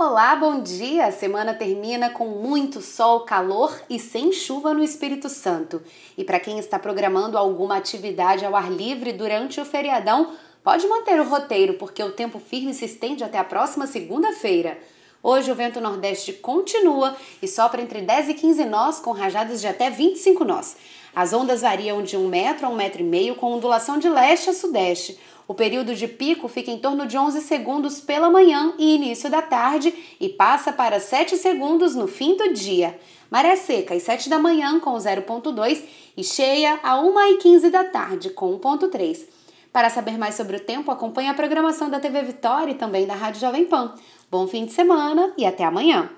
Olá, bom dia! A semana termina com muito sol, calor e sem chuva no Espírito Santo. E para quem está programando alguma atividade ao ar livre durante o feriadão, pode manter o roteiro, porque o tempo firme se estende até a próxima segunda-feira. Hoje o vento nordeste continua e sopra entre 10 e 15 nós, com rajadas de até 25 nós. As ondas variam de 1 metro a 1 metro e meio, com ondulação de leste a sudeste. O período de pico fica em torno de 11 segundos pela manhã e início da tarde e passa para 7 segundos no fim do dia. Maré seca às 7 da manhã com 0.2 e cheia a 1h15 da tarde com 1.3. Para saber mais sobre o tempo, acompanhe a programação da TV Vitória e também da Rádio Jovem Pan. Bom fim de semana e até amanhã!